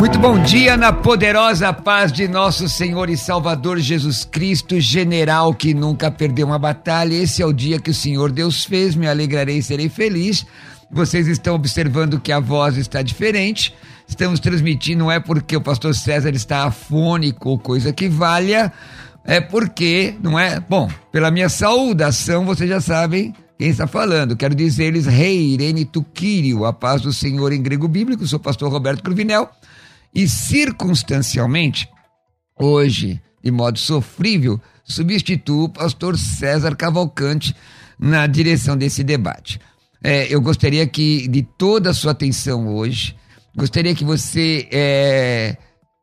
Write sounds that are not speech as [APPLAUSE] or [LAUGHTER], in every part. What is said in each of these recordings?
Muito bom dia na poderosa paz de nosso Senhor e Salvador Jesus Cristo, general que nunca perdeu uma batalha. Esse é o dia que o Senhor Deus fez, me alegrarei e serei feliz. Vocês estão observando que a voz está diferente. Estamos transmitindo, não é porque o pastor César está afônico ou coisa que valha, é porque, não é? Bom, pela minha saudação, vocês já sabem quem está falando. Quero dizer-lhes, Rei Irene Tuquírio, a paz do Senhor em grego bíblico. Sou pastor Roberto Cruvinel e circunstancialmente, hoje, de modo sofrível, substituo o pastor César Cavalcante na direção desse debate. É, eu gostaria que, de toda a sua atenção hoje, gostaria que você é,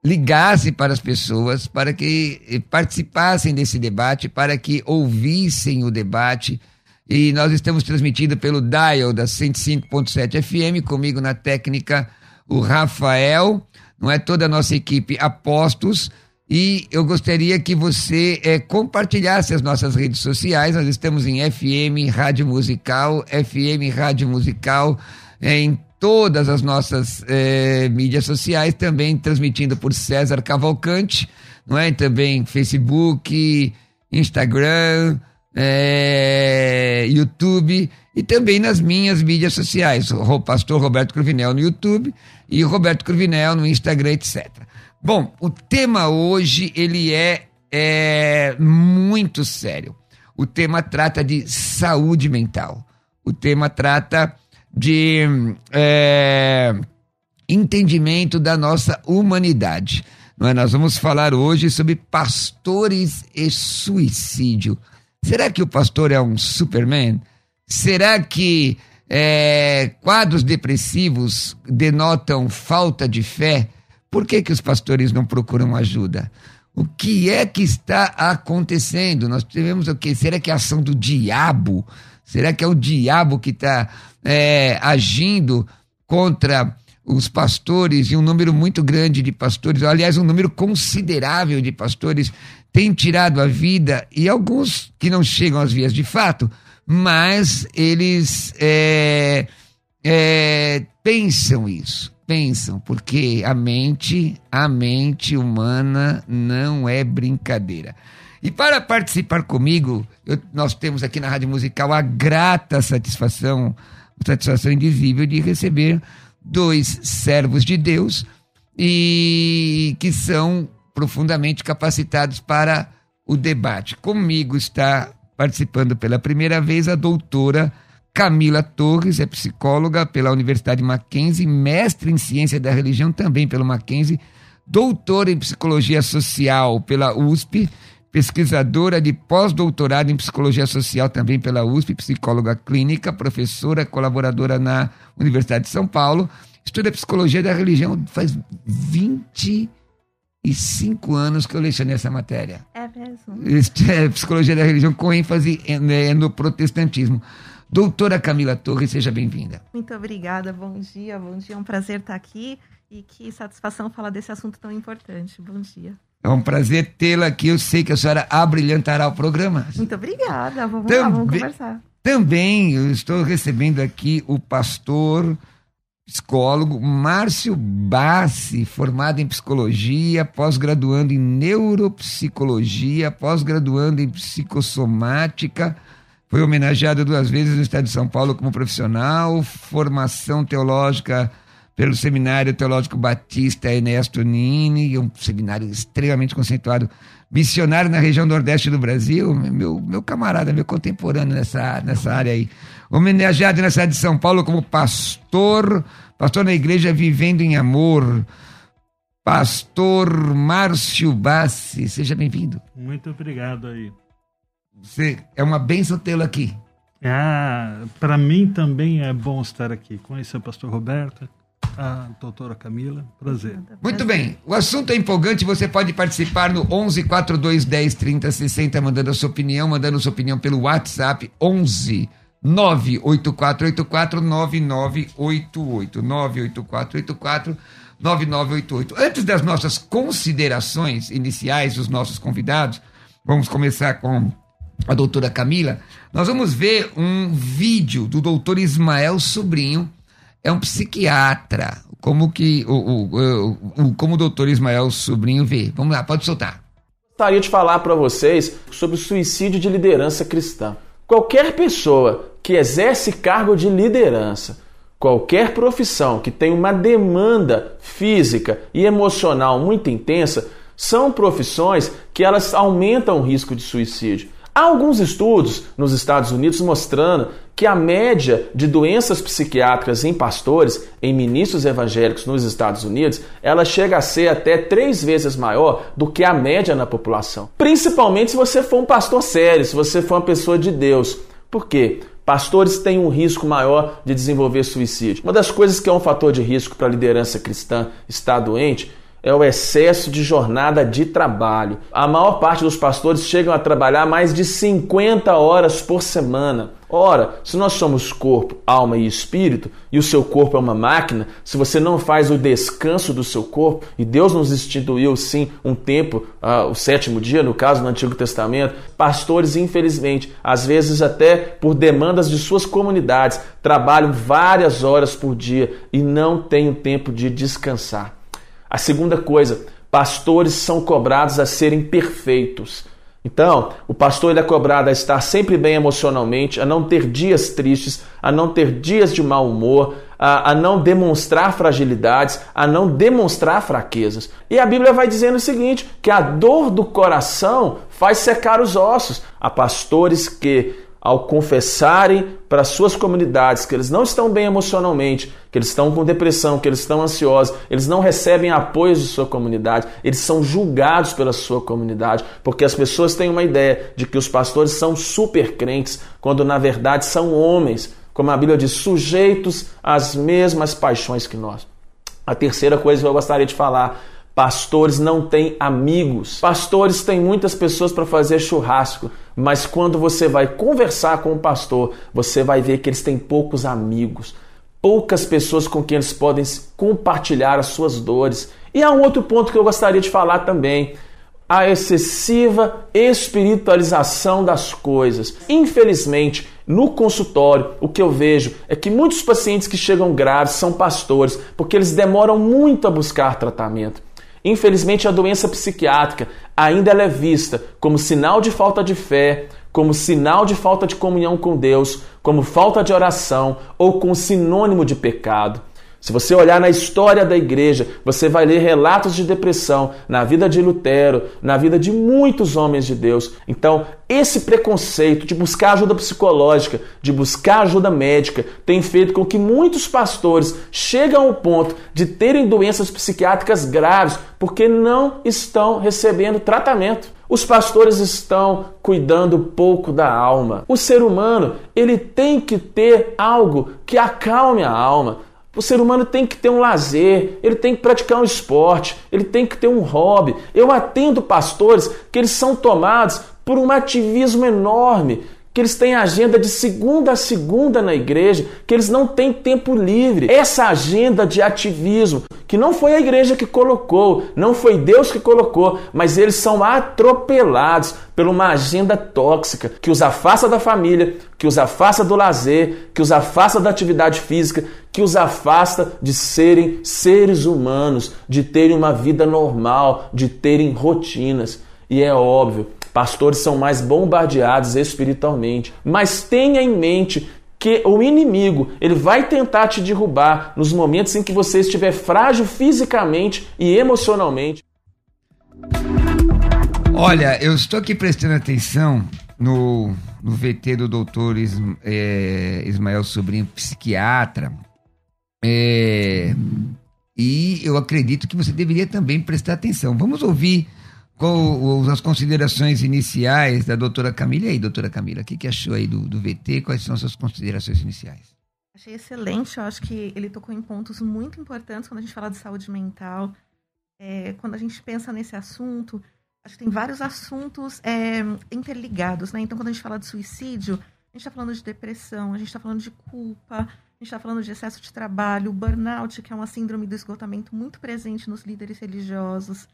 ligasse para as pessoas, para que participassem desse debate, para que ouvissem o debate. E nós estamos transmitindo pelo dial da 105.7 FM, comigo na técnica o Rafael não é toda a nossa equipe apostos. E eu gostaria que você é, compartilhasse as nossas redes sociais. Nós estamos em FM Rádio Musical, FM Rádio Musical, é, em todas as nossas é, mídias sociais, também transmitindo por César Cavalcante, não é? Também Facebook, Instagram, YouTube e também nas minhas mídias sociais, o pastor Roberto Cruvinel no YouTube e Roberto Cruvinel no Instagram, etc. Bom, o tema hoje ele é, é muito sério. O tema trata de saúde mental. O tema trata de é, entendimento da nossa humanidade. Não é? Nós vamos falar hoje sobre pastores e suicídio. Será que o pastor é um Superman? Será que é, quadros depressivos denotam falta de fé? Por que, que os pastores não procuram ajuda? O que é que está acontecendo? Nós tivemos o quê? Será que é a ação do diabo? Será que é o diabo que está é, agindo contra os pastores e um número muito grande de pastores, aliás, um número considerável de pastores tem tirado a vida e alguns que não chegam às vias de fato, mas eles é, é, pensam isso, pensam, porque a mente, a mente humana não é brincadeira. E para participar comigo, eu, nós temos aqui na Rádio Musical a grata satisfação, satisfação indizível de receber dois servos de Deus e que são profundamente capacitados para o debate. Comigo está participando pela primeira vez a doutora Camila Torres, é psicóloga pela Universidade Mackenzie, mestre em ciência da religião também pelo Mackenzie, doutora em psicologia social pela USP, pesquisadora de pós-doutorado em psicologia social também pela USP, psicóloga clínica, professora, colaboradora na Universidade de São Paulo, estuda psicologia da religião faz 25 anos que eu lecionei essa matéria. É mesmo? É, psicologia da religião com ênfase né, no protestantismo. Doutora Camila Torres, seja bem-vinda. Muito obrigada, bom dia, bom dia, é um prazer estar aqui e que satisfação falar desse assunto tão importante. Bom dia. É um prazer tê-la aqui. Eu sei que a senhora abrilhantará o programa. Muito obrigada. Vamos lá, vamos conversar. Também eu estou recebendo aqui o pastor, psicólogo Márcio Bassi, formado em psicologia, pós-graduando em neuropsicologia, pós-graduando em psicossomática. Foi homenageado duas vezes no Estado de São Paulo como profissional, formação teológica pelo Seminário Teológico Batista Ernesto Nini, um seminário extremamente conceituado, missionário na região nordeste do Brasil, meu, meu camarada, meu contemporâneo nessa, nessa área aí. Homenageado na cidade de São Paulo como pastor, pastor na igreja Vivendo em Amor. Pastor Márcio Bassi, seja bem-vindo. Muito obrigado aí. Você, é uma bênção tê-lo aqui. Ah, para mim também é bom estar aqui. Conhecer o pastor Roberto, a doutora Camila, prazer. Muito bem, o assunto é empolgante, você pode participar no 11 42 10 30 60, mandando a sua opinião, mandando a sua opinião pelo WhatsApp 11 98484 9988 98484 9988. Antes das nossas considerações iniciais dos nossos convidados, vamos começar com a doutora Camila. Nós vamos ver um vídeo do doutor Ismael Sobrinho, é um psiquiatra. Como que o, o, o, como o doutor Ismael Sobrinho vê? Vamos lá, pode soltar. Gostaria de falar para vocês sobre o suicídio de liderança cristã. Qualquer pessoa que exerce cargo de liderança, qualquer profissão que tem uma demanda física e emocional muito intensa, são profissões que elas aumentam o risco de suicídio. Há alguns estudos nos Estados Unidos mostrando que a média de doenças psiquiátricas em pastores, em ministros evangélicos nos Estados Unidos, ela chega a ser até três vezes maior do que a média na população. Principalmente se você for um pastor sério, se você for uma pessoa de Deus. Por quê? Pastores têm um risco maior de desenvolver suicídio. Uma das coisas que é um fator de risco para a liderança cristã estar doente é o excesso de jornada de trabalho. A maior parte dos pastores chegam a trabalhar mais de 50 horas por semana. Ora, se nós somos corpo, alma e espírito, e o seu corpo é uma máquina, se você não faz o descanso do seu corpo, e Deus nos instituiu sim um tempo, uh, o sétimo dia, no caso do Antigo Testamento, pastores, infelizmente, às vezes até por demandas de suas comunidades, trabalham várias horas por dia e não têm o tempo de descansar. A segunda coisa, pastores são cobrados a serem perfeitos. Então, o pastor ele é cobrado a estar sempre bem emocionalmente, a não ter dias tristes, a não ter dias de mau humor, a, a, não demonstrar fragilidades, a não demonstrar fraquezas. E a Bíblia vai dizendo o seguinte: que a dor do coração faz secar os ossos. Há pastores que ao confessarem para suas comunidades que eles não estão bem emocionalmente, que eles estão com depressão, que eles estão ansiosos, eles não recebem apoio de sua comunidade, eles são julgados pela sua comunidade, porque as pessoas têm uma ideia de que os pastores são super crentes, quando na verdade são homens, como a Bíblia diz, sujeitos às mesmas paixões que nós. A terceira coisa que eu gostaria de falar Pastores não têm amigos. Pastores têm muitas pessoas para fazer churrasco, mas quando você vai conversar com o pastor, você vai ver que eles têm poucos amigos, poucas pessoas com quem eles podem compartilhar as suas dores. E há um outro ponto que eu gostaria de falar também a excessiva espiritualização das coisas. Infelizmente, no consultório, o que eu vejo é que muitos pacientes que chegam graves são pastores, porque eles demoram muito a buscar tratamento. Infelizmente, a doença psiquiátrica ainda é vista como sinal de falta de fé, como sinal de falta de comunhão com Deus, como falta de oração ou com sinônimo de pecado. Se você olhar na história da igreja, você vai ler relatos de depressão na vida de Lutero, na vida de muitos homens de Deus. Então, esse preconceito de buscar ajuda psicológica, de buscar ajuda médica, tem feito com que muitos pastores cheguem ao ponto de terem doenças psiquiátricas graves porque não estão recebendo tratamento. Os pastores estão cuidando pouco da alma. O ser humano, ele tem que ter algo que acalme a alma. O ser humano tem que ter um lazer, ele tem que praticar um esporte, ele tem que ter um hobby. Eu atendo pastores que eles são tomados por um ativismo enorme, que eles têm agenda de segunda a segunda na igreja, que eles não têm tempo livre. Essa agenda de ativismo, que não foi a igreja que colocou, não foi Deus que colocou, mas eles são atropelados por uma agenda tóxica que os afasta da família, que os afasta do lazer, que os afasta da atividade física, que os afasta de serem seres humanos, de terem uma vida normal, de terem rotinas. E é óbvio, Pastores são mais bombardeados espiritualmente. Mas tenha em mente que o inimigo ele vai tentar te derrubar nos momentos em que você estiver frágil fisicamente e emocionalmente. Olha, eu estou aqui prestando atenção no, no VT do doutor é, Ismael Sobrinho, psiquiatra. É, e eu acredito que você deveria também prestar atenção. Vamos ouvir com as considerações iniciais da doutora Camila. E aí, doutora Camila, o que, que achou aí do, do VT? Quais são as suas considerações iniciais? Achei excelente, eu acho que ele tocou em pontos muito importantes quando a gente fala de saúde mental. É, quando a gente pensa nesse assunto, acho que tem vários assuntos é, interligados, né? Então, quando a gente fala de suicídio, a gente está falando de depressão, a gente está falando de culpa, a gente está falando de excesso de trabalho, burnout, que é uma síndrome do esgotamento muito presente nos líderes religiosos.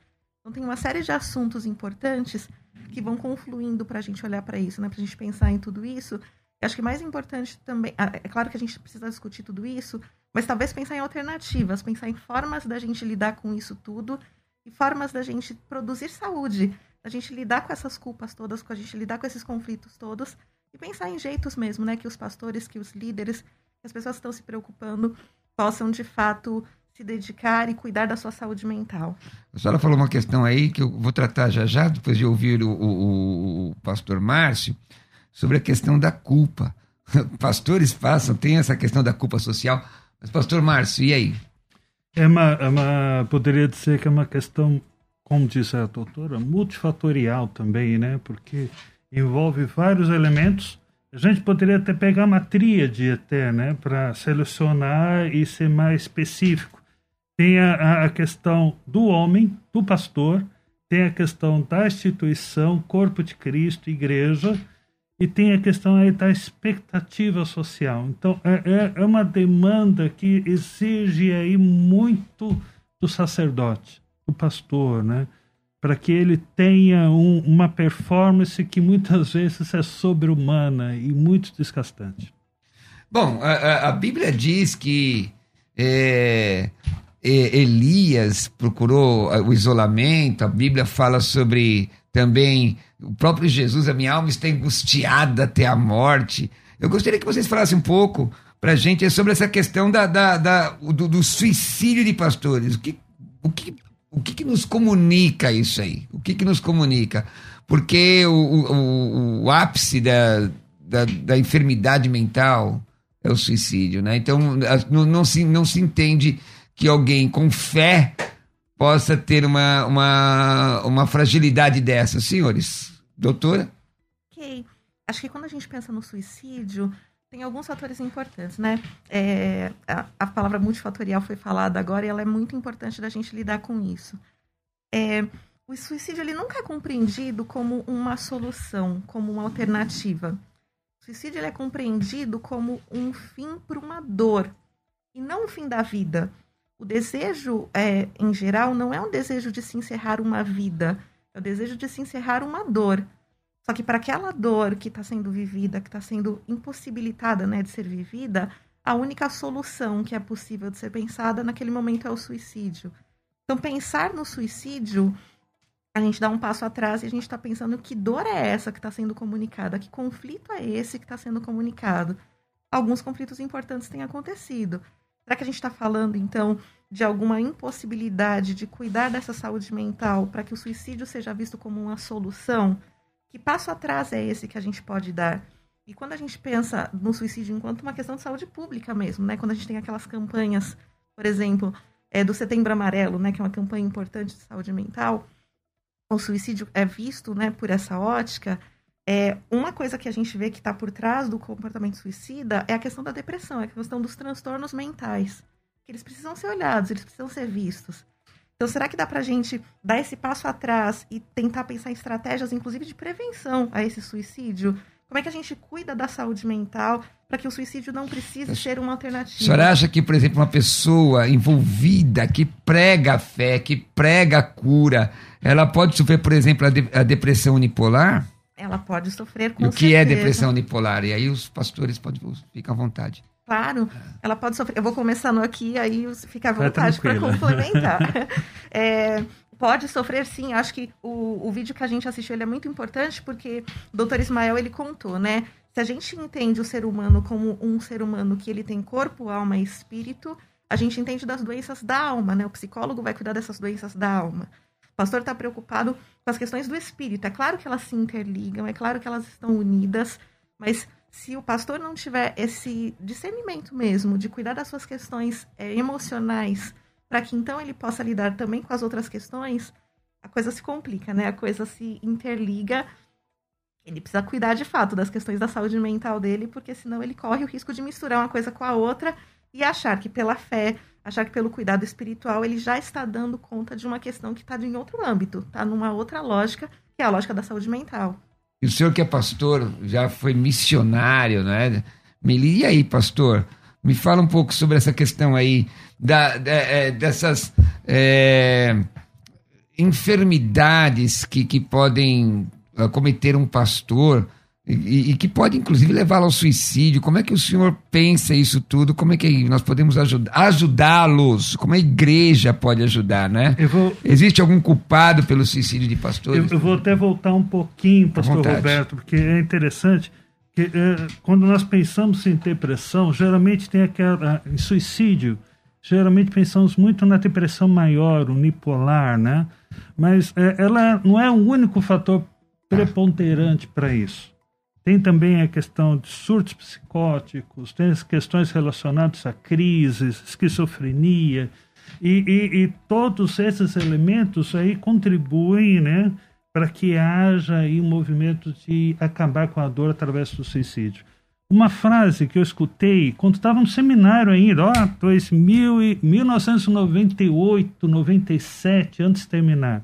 Então, tem uma série de assuntos importantes que vão confluindo para a gente olhar para isso, né? para a gente pensar em tudo isso. E acho que mais importante também, ah, é claro que a gente precisa discutir tudo isso, mas talvez pensar em alternativas, pensar em formas da gente lidar com isso tudo e formas da gente produzir saúde, da gente lidar com essas culpas todas, com a gente lidar com esses conflitos todos e pensar em jeitos mesmo, né? Que os pastores, que os líderes, que as pessoas que estão se preocupando possam de fato se dedicar e cuidar da sua saúde mental. A senhora falou uma questão aí que eu vou tratar já já, depois de ouvir o, o, o pastor Márcio, sobre a questão da culpa. [LAUGHS] Pastores passam, tem essa questão da culpa social. Mas, pastor Márcio, e aí? É uma, é uma, poderia dizer que é uma questão, como disse a doutora, multifatorial também, né? Porque envolve vários elementos. A gente poderia até pegar uma tríade até, né? Para selecionar e ser mais específico. Tem a, a questão do homem, do pastor, tem a questão da instituição, corpo de Cristo, igreja, e tem a questão aí da expectativa social. Então, é, é, é uma demanda que exige aí muito do sacerdote, do pastor, né? Para que ele tenha um, uma performance que muitas vezes é sobre-humana e muito desgastante. Bom, a, a Bíblia diz que é, Elias procurou o isolamento, a Bíblia fala sobre também o próprio Jesus, a minha alma está angustiada até a morte. Eu gostaria que vocês falassem um pouco para a gente sobre essa questão da, da, da do, do, suicídio de pastores. O que, o que, o que, que nos comunica isso aí? O que, que nos comunica? Porque o, o, o ápice da, da, da enfermidade mental é o suicídio, né? Então não, não, se, não se entende que alguém com fé possa ter uma, uma, uma fragilidade dessa, senhores. Doutora? Ok. Acho que quando a gente pensa no suicídio, tem alguns fatores importantes, né? É, a, a, palavra multifatorial foi falada agora e ela é muito importante da gente lidar com isso. É, o suicídio ele nunca é compreendido como uma solução, como uma alternativa. O suicídio ele é compreendido como um fim para uma dor e não o fim da vida. O desejo, é, em geral, não é um desejo de se encerrar uma vida, é o desejo de se encerrar uma dor. Só que para aquela dor que está sendo vivida, que está sendo impossibilitada né, de ser vivida, a única solução que é possível de ser pensada naquele momento é o suicídio. Então, pensar no suicídio, a gente dá um passo atrás e a gente está pensando que dor é essa que está sendo comunicada, que conflito é esse que está sendo comunicado. Alguns conflitos importantes têm acontecido. Será que a gente está falando, então, de alguma impossibilidade de cuidar dessa saúde mental para que o suicídio seja visto como uma solução? Que passo atrás é esse que a gente pode dar? E quando a gente pensa no suicídio enquanto uma questão de saúde pública mesmo, né? Quando a gente tem aquelas campanhas, por exemplo, é, do Setembro Amarelo, né? Que é uma campanha importante de saúde mental, o suicídio é visto, né? Por essa ótica. É, uma coisa que a gente vê que está por trás do comportamento suicida é a questão da depressão, é a questão dos transtornos mentais. Que eles precisam ser olhados, eles precisam ser vistos. Então, será que dá para a gente dar esse passo atrás e tentar pensar em estratégias, inclusive de prevenção a esse suicídio? Como é que a gente cuida da saúde mental para que o suicídio não precise ser uma alternativa? A senhora acha que, por exemplo, uma pessoa envolvida, que prega a fé, que prega a cura, ela pode sofrer, por exemplo, a, de a depressão unipolar? Ela pode sofrer com O que é certeza. é depressão unipolar? E aí os pastores podem ficar à vontade. Claro, ela pode sofrer. Eu vou começando aqui, aí fica à vontade para complementar. [LAUGHS] [LAUGHS] é, pode sofrer sim. Acho que o, o vídeo que a gente assistiu ele é muito importante porque o doutor Ismael ele contou, né? Se a gente entende o ser humano como um ser humano que ele tem corpo, alma e espírito, a gente entende das doenças da alma, né? O psicólogo vai cuidar dessas doenças da alma. O pastor está preocupado com as questões do espírito. É claro que elas se interligam, é claro que elas estão unidas, mas se o pastor não tiver esse discernimento mesmo de cuidar das suas questões é, emocionais, para que então ele possa lidar também com as outras questões, a coisa se complica, né? A coisa se interliga. Ele precisa cuidar de fato das questões da saúde mental dele, porque senão ele corre o risco de misturar uma coisa com a outra e achar que pela fé, achar que pelo cuidado espiritual ele já está dando conta de uma questão que está em outro âmbito, está numa outra lógica, que é a lógica da saúde mental. E o senhor que é pastor, já foi missionário, né? E aí, pastor? Me fala um pouco sobre essa questão aí da, da é, dessas é, enfermidades que, que podem cometer um pastor e, e que pode inclusive levá-lo ao suicídio. Como é que o senhor pensa isso tudo? Como é que nós podemos ajudar, ajudá-los? Como a igreja pode ajudar, né? Vou... Existe algum culpado pelo suicídio de pastores? Eu, eu vou até voltar um pouquinho, pastor Roberto, porque é interessante que é, quando nós pensamos em depressão, geralmente tem aquela em suicídio, geralmente pensamos muito na depressão maior, unipolar, né? Mas é, ela não é o único fator preponderante para isso. Tem também a questão de surtos psicóticos, tem as questões relacionadas a crises, esquizofrenia, e, e, e todos esses elementos aí contribuem, né, para que haja aí um movimento de acabar com a dor através do suicídio. Uma frase que eu escutei quando estava no seminário ainda, ó, 2000 1998, 97, antes de terminar,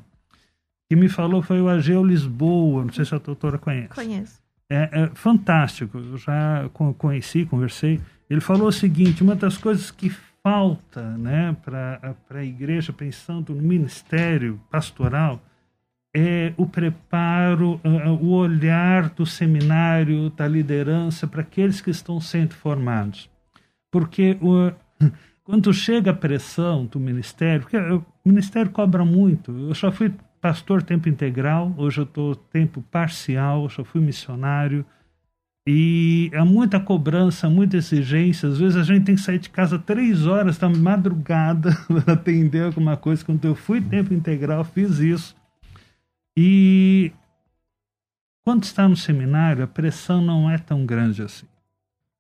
que me falou foi o Ageu Lisboa, não sei se a doutora conhece. Conheço é, é fantástico. Eu já conheci, conversei. Ele falou o seguinte: uma das coisas que falta né, para a igreja, pensando no ministério pastoral, é o preparo, o olhar do seminário, da liderança para aqueles que estão sendo formados. Porque o, [LAUGHS] quando chega a pressão do ministério, porque o ministério cobra muito, eu já fui pastor tempo integral, hoje eu estou tempo parcial, já fui missionário. E há muita cobrança, muita exigência. Às vezes a gente tem que sair de casa três horas da madrugada [LAUGHS] para atender alguma coisa. Quando eu fui tempo integral, fiz isso. E quando está no seminário, a pressão não é tão grande assim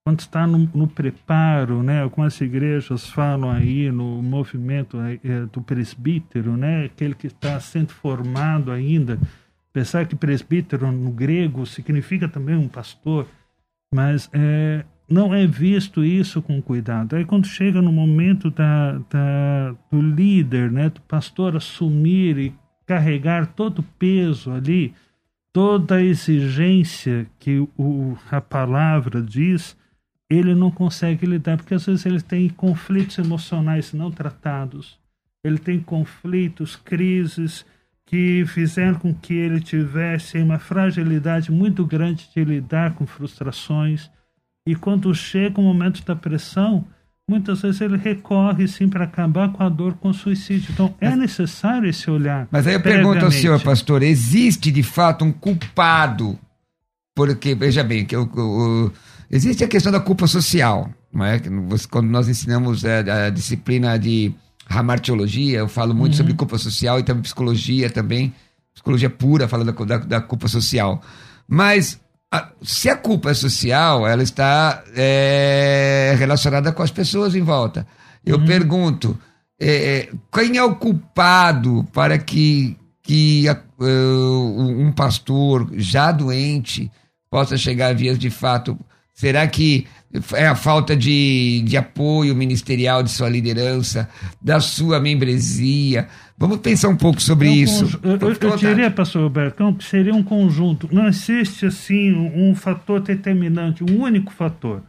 quando está no, no, preparo, né, algumas igrejas falam aí no movimento é, do presbítero, né, aquele que está sendo formado ainda, pensar que presbítero no grego significa também um pastor, mas é, não é visto isso com cuidado. Aí quando chega no momento da, da, do líder, né, do pastor assumir e carregar todo o peso ali, toda a exigência que o, a palavra diz, ele não consegue lidar, porque às vezes ele tem conflitos emocionais não tratados, ele tem conflitos, crises que fizeram com que ele tivesse uma fragilidade muito grande de lidar com frustrações. E quando chega o momento da pressão, muitas vezes ele recorre sim para acabar com a dor com o suicídio. Então é necessário esse olhar. Mas aí eu pergunto ao senhor, pastor, existe de fato um culpado? Porque, veja bem, que o, o Existe a questão da culpa social, não é? Quando nós ensinamos é, a disciplina de ramartiologia, eu falo muito uhum. sobre culpa social e também psicologia também, psicologia pura fala da, da, da culpa social. Mas a, se a culpa é social, ela está é, relacionada com as pessoas em volta. Eu uhum. pergunto, é, quem é o culpado para que, que a, uh, um pastor já doente possa chegar a vias de fato Será que é a falta de, de apoio ministerial de sua liderança, da sua membresia? Vamos pensar um pouco sobre é um isso. Eu, eu, eu diria, pastor Roberto, que seria um conjunto. Não existe, assim, um, um fator determinante, um único fator.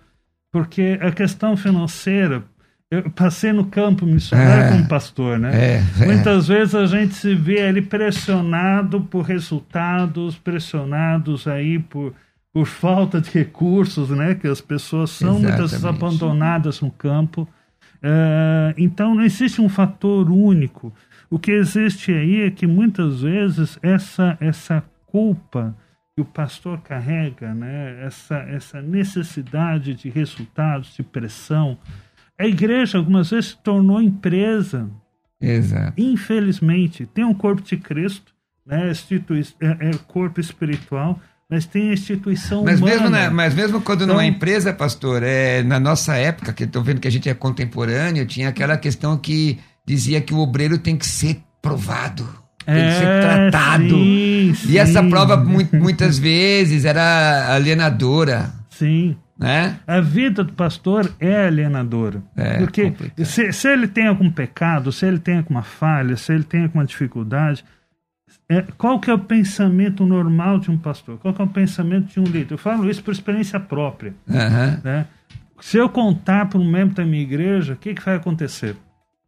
Porque a questão financeira, eu passei no campo missionário é, como pastor, né? É, é. Muitas vezes a gente se vê ali pressionado por resultados, pressionados aí por por falta de recursos, né? Que as pessoas são Exatamente. muitas vezes abandonadas no campo. Uh, então não existe um fator único. O que existe aí é que muitas vezes essa essa culpa que o pastor carrega, né? Essa essa necessidade de resultados, de pressão, a igreja algumas vezes se tornou empresa. Exato. Infelizmente tem um corpo de Cristo, né? Institui é, é corpo espiritual mas tem a instituição mas humana. Mesmo na, mas mesmo quando então, não é empresa, pastor, é, na nossa época, que estou vendo que a gente é contemporâneo, tinha aquela questão que dizia que o obreiro tem que ser provado. Tem que ser É, tratado. sim, E essa sim. prova, mu- muitas vezes, era alienadora, Sim. né? A vida do pastor é alienadora. É, porque se, se ele tem algum pecado, se ele tem alguma falha, se ele tem alguma dificuldade, é, qual que é o pensamento normal de um pastor? Qual que é o pensamento de um líder? Eu falo isso por experiência própria. Aham. né? Se eu contar para um membro da minha igreja, o que, que vai acontecer?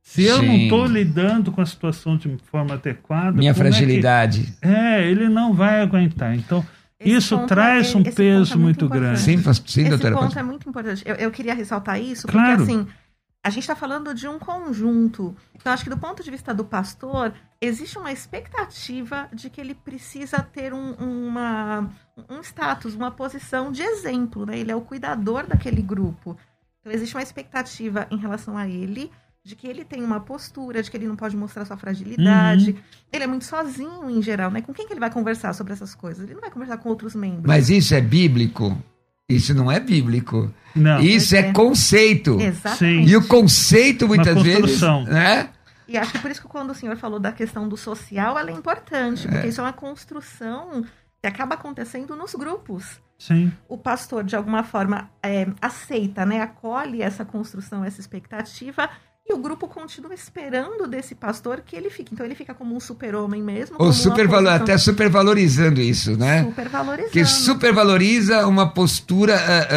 Se eu não Sim. estou lidando com a situação de forma adequada, Minha como é que- fragilidade. É, ele não vai aguentar. Então, Esse isso ponto traz é- um esse é peso muito muito grande. Sim, sim Esse doutora. ponto pode- é muito importante. Eu, eu queria ressaltar isso, Claro. porque assim, a gente está falando de um conjunto. Então, acho que do ponto de vista do pastor, existe uma expectativa de que ele precisa ter um, uma, um status, uma posição de exemplo, né? Ele é o cuidador daquele grupo. Então, existe uma expectativa em relação a ele, de que ele tem uma postura, de que ele não pode mostrar sua fragilidade. Ele é muito sozinho, em geral, né? Com quem que ele vai conversar sobre essas coisas? Ele não vai conversar com outros membros. Mas isso é bíblico? Isso não é bíblico. Não. Isso é É. conceito. Exatamente. E o conceito, muitas vezes, construção. né? E acho que por isso que quando o senhor falou da questão do social, ela é importante, porque isso é uma construção que acaba acontecendo nos grupos. Sim. O pastor, de alguma forma, é, aceita, né, acolhe essa construção, essa expectativa, e o grupo continua esperando desse pastor que ele fique. Então ele fica como um super-homem mesmo. Ou uma supervalo- posição até supervalorizando isso, né? supervalorizando. Que supervaloriza uma postura ah,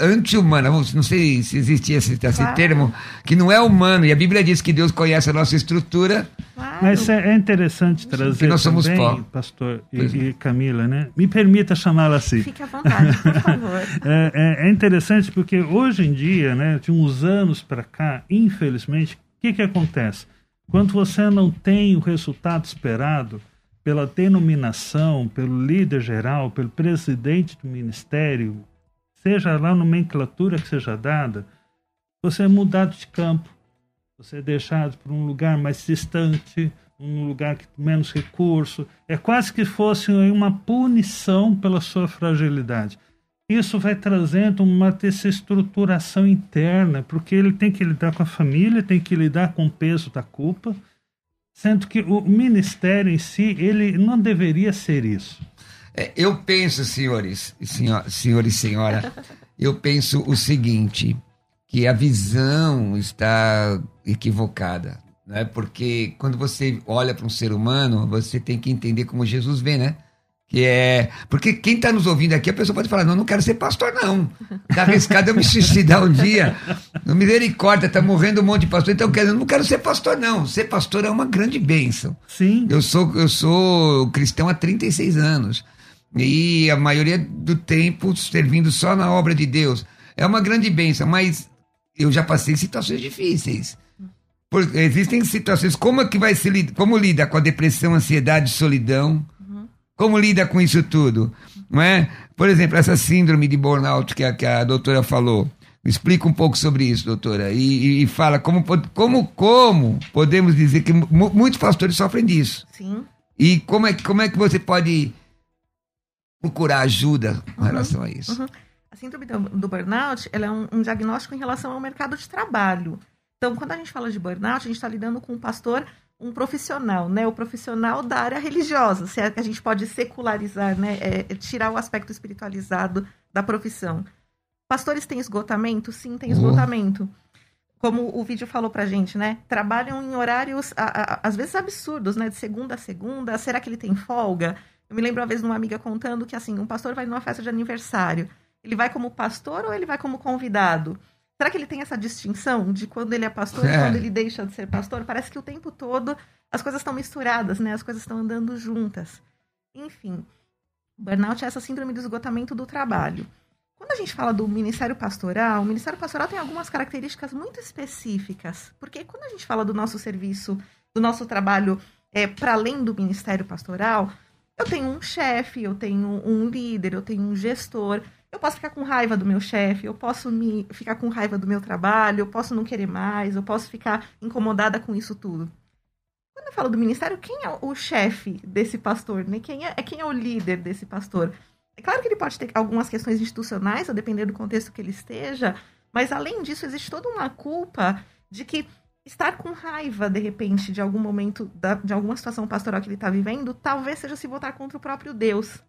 ah, anti-humana. Não sei se existe esse, esse Claro. termo, que não é humano. E a Bíblia diz que Deus conhece a nossa estrutura. Claro. Mas é, é interessante trazer nós somos também, pó. pastor e, é. e Camila, né? Me permita chamá-la assim. Fique à vontade, por favor. [LAUGHS] É, é- é interessante porque hoje em dia, né, de uns anos para cá, infelizmente, o que, que acontece? Quando você não tem o resultado esperado pela denominação, pelo líder geral, pelo presidente do ministério, seja lá a nomenclatura que seja dada, você é mudado de campo, você é deixado para um lugar mais distante, um lugar que menos recurso. É quase que fosse uma punição pela sua fragilidade. Isso vai trazendo uma desestruturação interna, porque ele tem que lidar com a família, tem que lidar com o peso da culpa, sendo que o ministério em si, ele não deveria ser isso. É, eu penso, senhores, senhor, senhor e senhora, [LAUGHS] eu penso o seguinte, que a visão está equivocada, né? Porque quando você olha para um ser humano, você tem que entender como Jesus vê, né? Que é. Porque quem está nos ouvindo aqui, a pessoa pode falar: não, não quero ser pastor, não. Tá arriscado eu me suicidar um dia. No misericórdia, tá morrendo um monte de pastor. Então, eu não quero ser pastor, não. Ser pastor é uma grande bênção. Sim, Eu sou, eu sou cristão há 36 anos. E a maioria do tempo servindo só na obra de Deus. É uma grande bênção, mas eu já passei situações difíceis. Por- existem situações, como é que vai se como lida com a depressão, ansiedade, solidão? Como lida com isso tudo? Não é? Por exemplo, essa síndrome de burnout que a, que a doutora falou. Explica um pouco sobre isso, doutora. E, e- fala como, como, como podemos dizer que mu- muitos pastores sofrem disso. Sim. E como é, que- como é que você pode procurar ajuda com relação a isso? uhum. A síndrome do, do burnout é um, um diagnóstico em relação ao mercado de trabalho. Então, quando a gente fala de burnout, a gente está lidando com um pastor, um profissional, né? O profissional da área religiosa, se é que a gente pode secularizar, né? É, é tirar o aspecto espiritualizado da profissão. Pastores têm esgotamento? Sim, tem Oh. esgotamento. Como o vídeo falou pra gente, né? Trabalham em horários, a- a- às vezes absurdos, né? De segunda a segunda. Será que ele tem folga? Eu me lembro uma vez de uma amiga contando que, assim, um pastor vai numa festa de aniversário. Ele vai como pastor ou ele vai como convidado? Será que ele tem essa distinção de quando ele é pastor É. e quando ele deixa de ser pastor? Parece que o tempo todo as coisas estão misturadas, né? As coisas estão andando juntas. Enfim, burnout é essa síndrome do esgotamento do trabalho. Quando a gente fala do ministério pastoral, o ministério pastoral tem algumas características muito específicas. Porque quando a gente fala do nosso serviço, do nosso trabalho é, para além do ministério pastoral, eu tenho um chefe, eu tenho um líder, eu tenho um gestor. Eu posso ficar com raiva do meu chefe, eu posso me ficar com raiva do meu trabalho, eu posso não querer mais, eu posso ficar incomodada com isso tudo. Quando eu falo do ministério, quem é o chefe desse pastor? Né? Quem, é, quem é o líder desse pastor? É claro que ele pode ter algumas questões institucionais, a depender do contexto que ele esteja, mas além disso, existe toda uma culpa de que estar com raiva, de repente, de algum momento, de alguma situação pastoral que ele está vivendo, talvez seja se voltar contra o próprio Deus.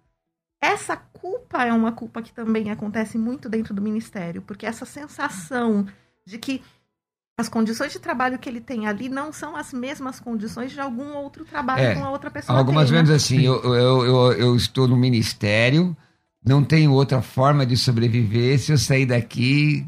Essa culpa é uma culpa que também acontece muito dentro do ministério, porque essa sensação de que as condições de trabalho que ele tem ali não são as mesmas condições de algum outro trabalho É, com a outra pessoa. Algumas tem, né? vezes assim, eu, eu, eu, eu estou no ministério, não tenho outra forma de sobreviver. Se eu sair daqui,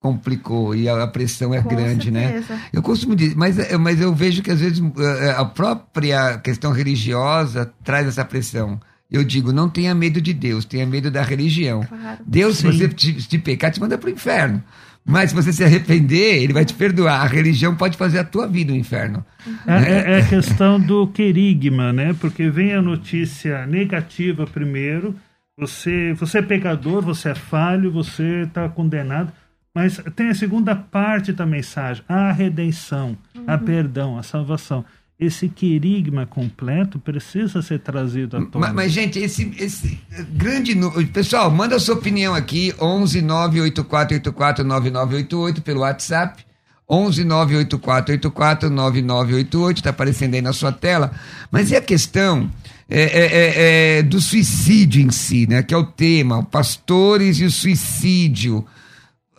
complicou e a, a pressão é Com grande, né? certeza. Eu costumo dizer, mas, eh, mas eu vejo que às vezes eh, a própria questão religiosa traz essa pressão. Eu digo, não tenha medo de Deus, tenha medo da religião. Claro. Deus, se Sim. você te, te pecar, te manda para o inferno. Mas se você se arrepender, ele vai te perdoar. A religião pode fazer a tua vida um inferno. É, é- é a questão do querigma, né? Porque vem a notícia negativa primeiro. Você, você é pecador, você é falho, você está condenado. Mas tem a segunda parte da mensagem: a redenção, a perdão, a salvação. Esse querigma completo precisa ser trazido à tona. Mas, mas, gente, esse, esse grande número. Pessoal, manda a sua opinião aqui: 11 98484 9988 pelo WhatsApp. 11 98484 9988, está aparecendo aí na sua tela. Mas e a questão é, é, é, é, do suicídio em si, né? Que é o tema, pastores e o suicídio.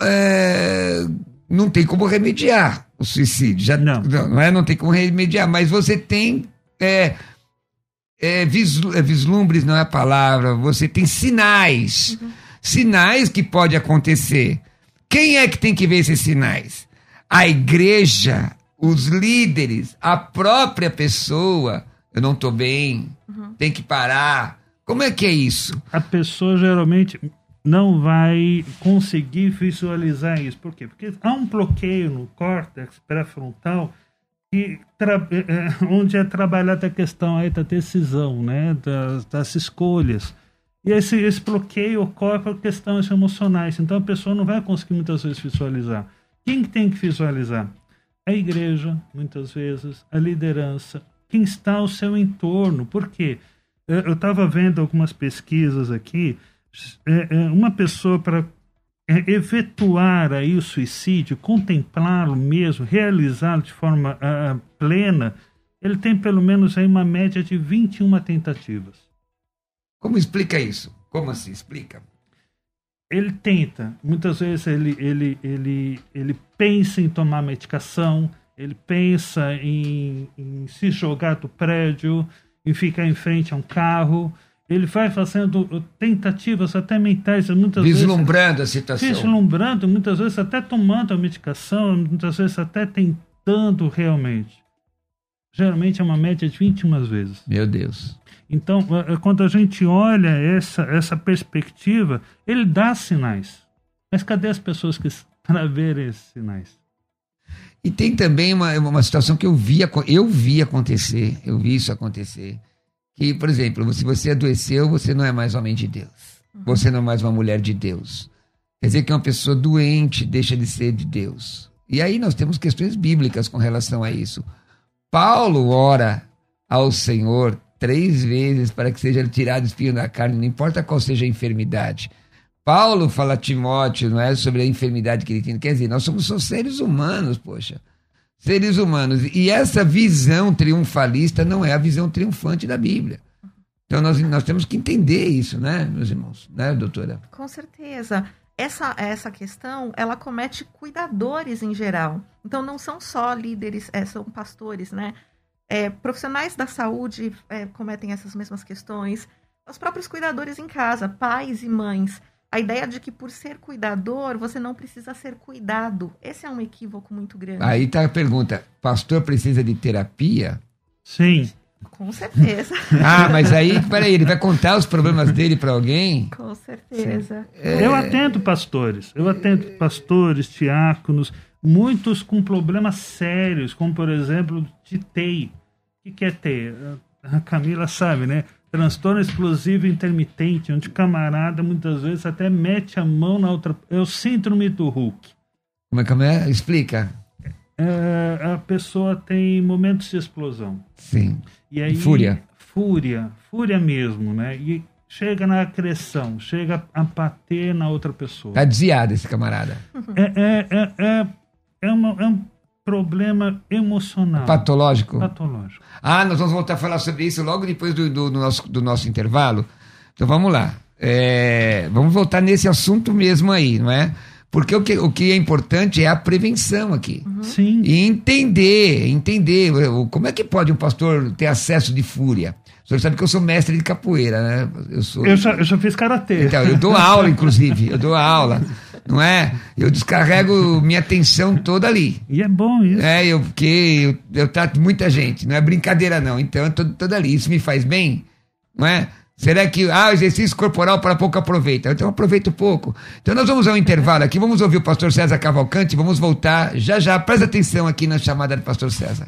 É, não tem como remediar o suicídio. Já, Não. não é? Não tem como remediar, mas você tem. É, é, é, vislumbres não é a palavra, você tem sinais. Sinais que pode acontecer. Quem é que tem que ver esses sinais? A igreja, os líderes, a própria pessoa. Eu não estou bem, tem que parar. Como é que é isso? a pessoa geralmente não vai conseguir visualizar isso. Por quê? Porque há um bloqueio no córtex pré-frontal que eh, onde é trabalhada a questão aí da decisão, né, das, das escolhas. E esse, esse bloqueio ocorre por questões emocionais. Então a pessoa não vai conseguir muitas vezes visualizar. Quem que tem que visualizar? A igreja, muitas vezes, a liderança, quem está ao seu entorno. Por quê? Eu estava vendo algumas pesquisas aqui. É, é, uma pessoa para é, efetuar aí o suicídio, contemplá-lo mesmo, realizá-lo de forma ah, plena, ele tem pelo menos aí uma média de 21 tentativas. Como explica isso? Como assim? Explica. ele tenta, muitas vezes ele, ele, ele, ele pensa em tomar medicação, ele pensa em, em se jogar do prédio, em ficar em frente a um carro, ele vai fazendo tentativas até mentais, muitas Vislumbrando a vezes situação. vislumbrando, muitas vezes até tomando a medicação, muitas vezes até tentando realmente. Geralmente é uma média de 21 vezes. Meu Deus. Então, eh, eh, quando a gente olha essa, essa perspectiva, ele dá sinais. Mas cadê as pessoas que [LAUGHS] para ver esses sinais? E tem também uma, uma situação que eu vi, eu vi acontecer, eu vi isso acontecer. Que, por exemplo, se você adoeceu, você não é mais homem de Deus. Você não é mais uma mulher de Deus. Quer dizer que uma pessoa doente deixa de ser de Deus. E aí nós temos questões bíblicas com relação a isso. Paulo ora ao Senhor três vezes para que seja tirado o espinho da carne, não importa qual seja a enfermidade. Paulo fala a Timóteo, não é, sobre a enfermidade que ele tem. Quer dizer, nós somos só seres humanos, poxa. Seres humanos. E essa visão triunfalista não é a visão triunfante da Bíblia. Então nós, nós temos que entender isso, né, meus irmãos? Né, doutora? Com certeza. Essa, essa questão, ela comete cuidadores em geral. Então, não são só líderes, é, são pastores, né? É, profissionais da saúde é, cometem essas mesmas questões. Os próprios cuidadores em casa, pais e mães. A ideia de que por ser cuidador, você não precisa ser cuidado. Esse é um equívoco muito grande. Aí está a pergunta: pastor precisa de terapia? Sim, Com certeza. [LAUGHS] Ah, mas aí, peraí, ele vai contar os problemas dele para alguém? Com certeza. eu atendo pastores, eu atendo pastores, diáconos, muitos com problemas sérios, como por exemplo de TEI. O que que é TEI? A Camila sabe, né? Transtorno explosivo intermitente, onde o camarada muitas vezes até mete a mão na outra. É o síndrome do Hulk. Como é que é? Explica. É, a pessoa tem momentos de explosão. Sim. E aí, Fúria. Fúria, fúria mesmo, né? E chega na agressão, chega a bater na outra pessoa. Tá desviado esse camarada. É, é, é, é, é, uma- é um problema emocional. Patológico? Patológico. Ah, nós vamos voltar a falar sobre isso logo depois do, do, do nosso, do nosso intervalo. Então vamos lá. É, vamos voltar nesse assunto mesmo aí, não é? Porque o que, o que é importante é a prevenção aqui. Sim. E entender, entender. Como é que pode um pastor ter acesso de fúria? O senhor sabe que eu sou mestre de capoeira, né? Eu sou. Eu já, eu já fiz karatê. Então, eu dou aula, [LAUGHS] inclusive. Eu dou aula, não é? Eu descarrego minha atenção toda ali. E é bom isso. É, eu, porque eu, eu trato muita gente, não é brincadeira, não. Então, eu tô toda ali. Isso me faz bem, não é? Será que, ah, exercício corporal para pouco aproveita? Então, eu aproveito pouco. Então, nós vamos ao intervalo aqui, vamos ouvir o pastor César Cavalcante, vamos voltar já já. Presta atenção aqui na chamada do pastor César.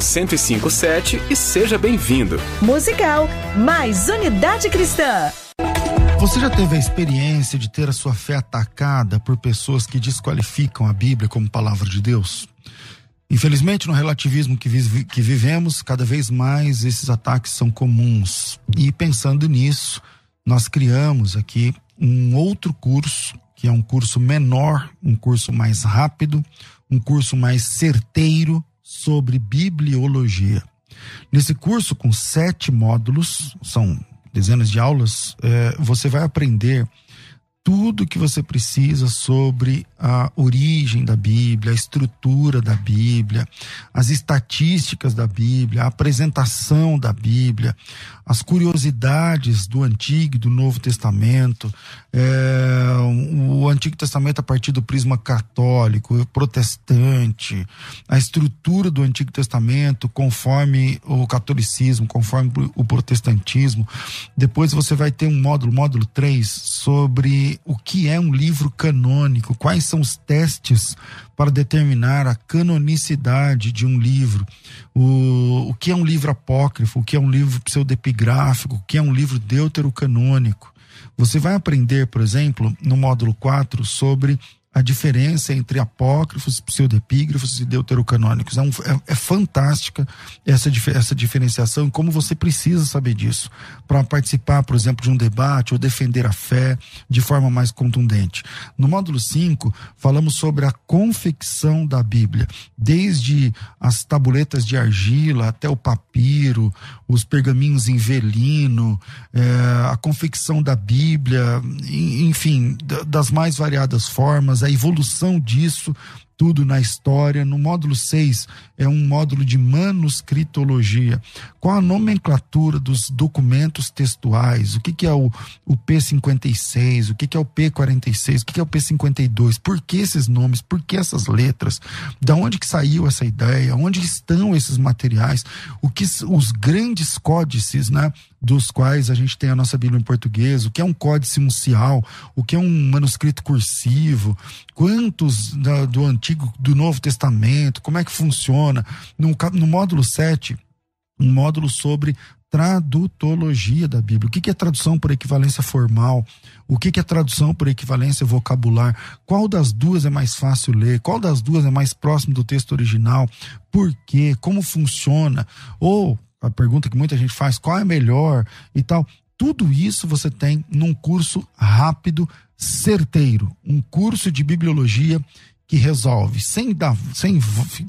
1057 e seja bem-vindo. Musical mais unidade cristã. Você já teve a experiência de ter a sua fé atacada por pessoas que desqualificam a Bíblia como palavra de Deus? Infelizmente, no relativismo que, vive- que vivemos, cada vez mais esses ataques são comuns. E pensando nisso, nós criamos aqui um outro curso, que é um curso menor, um curso mais rápido, um curso mais certeiro sobre bibliologia. Nesse curso, com sete módulos, são dezenas de aulas, eh, você vai aprender tudo que você precisa sobre a origem da Bíblia, a estrutura da Bíblia, as estatísticas da Bíblia, a apresentação da Bíblia, as curiosidades do Antigo e do Novo Testamento, é, o Antigo Testamento a partir do prisma católico, protestante, a estrutura do Antigo Testamento conforme o catolicismo, conforme o protestantismo. Depois você vai ter um módulo, módulo 3, sobre o que é um livro canônico, quais são os testes para determinar a canonicidade de um livro, o, o que é um livro apócrifo, o que é um livro pseudepigráfico, o que é um livro deuterocanônico. Você vai aprender, por exemplo, no módulo 4, sobre a diferença entre apócrifos, pseudepígrafos e deuterocanônicos. É, um, é, é fantástica essa, essa diferenciação e como você precisa saber disso para participar, por exemplo, de um debate ou defender a fé de forma mais contundente. No módulo 5, falamos sobre a confecção da Bíblia, desde as tabuletas de argila até o papiro, os pergaminhos em velino, eh, a confecção da Bíblia, en- enfim, da- das mais variadas formas, a evolução disso tudo na história. No módulo 6 é um módulo de manuscritologia. Qual a nomenclatura dos documentos textuais? O que, que é o, o P56? O que, que é o P46? O que, que é o P52? Por que esses nomes? Por que essas letras? Da onde que saiu essa ideia? Onde estão esses materiais? O que os grandes códices, né? Dos quais a gente tem a nossa Bíblia em português, o que é um códice uncial, o que é um manuscrito cursivo, quantos da- do Antigo, do Novo Testamento, como é que funciona. No, no módulo 7, um módulo sobre tradutologia da Bíblia. O que que é tradução por equivalência formal? O que que é tradução por equivalência vocabular? Qual das duas é mais fácil ler? Qual das duas é mais próximo do texto original? Por quê? Como funciona? Ou a pergunta que muita gente faz, qual é melhor e tal. Tudo isso você tem num curso rápido, certeiro, um curso de bibliologia que resolve, sem, dar, sem,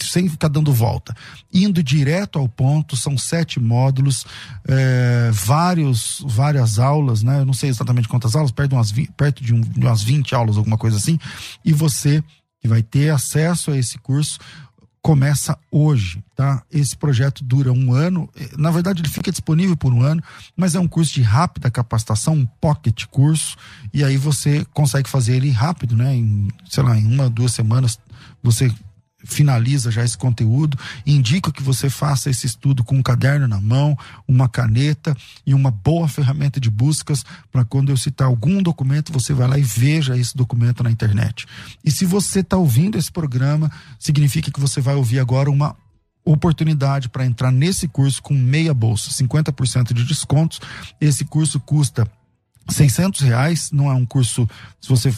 sem ficar dando volta, indo direto ao ponto, são sete módulos, é, vários, várias aulas, né? Eu não sei exatamente quantas aulas, perto de umas, perto de, um, de umas 20 aulas, alguma coisa assim, e você que vai ter acesso a esse curso começa hoje, tá? Esse projeto dura um ano, na verdade ele fica disponível por um ano, mas é um curso de rápida capacitação, um pocket curso, e aí você consegue fazer ele rápido, né? Em, sei lá, em uma, duas semanas você finaliza já esse conteúdo. Indico que você faça esse estudo com um caderno na mão, uma caneta e uma boa ferramenta de buscas para quando eu citar algum documento, você vai lá e veja esse documento na internet. E se você está ouvindo esse programa, significa que você vai ouvir agora uma oportunidade para entrar nesse curso com meia bolsa, 50% de descontos. Esse curso custa 600 reais, não é um curso, se você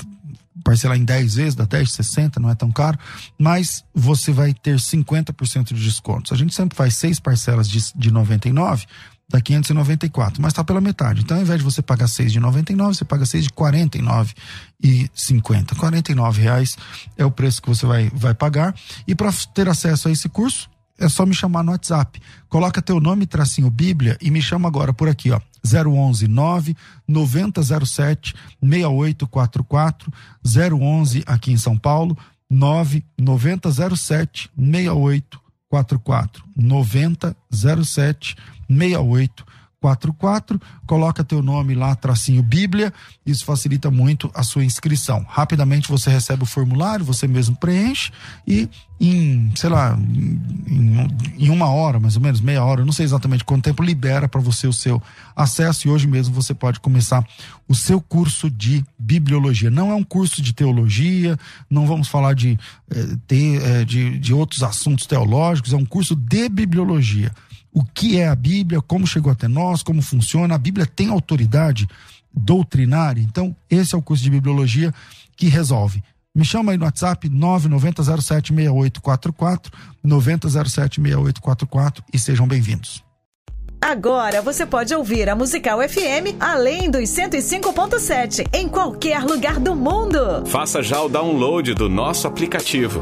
parcelar em 10 vezes, dá 10, 60, não é tão caro, mas você vai ter 50% de descontos. A gente sempre faz seis parcelas de, de 99, dá 594, mas está pela metade. Então, ao invés de você pagar 6 de 99, você paga 6 de 49 e 50. 49 reais é o preço que você vai, vai pagar. E para ter acesso a esse curso, é só me chamar no WhatsApp. Coloca teu nome, tracinho Bíblia e me chama agora por aqui, ó. 011 9 9007 6844 011 aqui em São Paulo 9 9007 6844 9007 6844 44, coloca teu nome lá, tracinho Bíblia, isso facilita muito a sua inscrição. Rapidamente você recebe o formulário, você mesmo preenche e em, sei lá, em, em uma hora, mais ou menos, meia hora, não sei exatamente quanto tempo, libera para você o seu acesso e hoje mesmo você pode começar o seu curso de bibliologia. Não é um curso de teologia, não vamos falar de, eh, de, eh, de, de outros assuntos teológicos, é um curso de bibliologia o que é a Bíblia, como chegou até nós, como funciona. A Bíblia tem autoridade doutrinária. Então, esse é o curso de bibliologia que resolve. Me chama aí no WhatsApp 990076844, 90076844 e sejam bem-vindos. Agora você pode ouvir a Musical FM além dos 105.7 em qualquer lugar do mundo. Faça já o download do nosso aplicativo.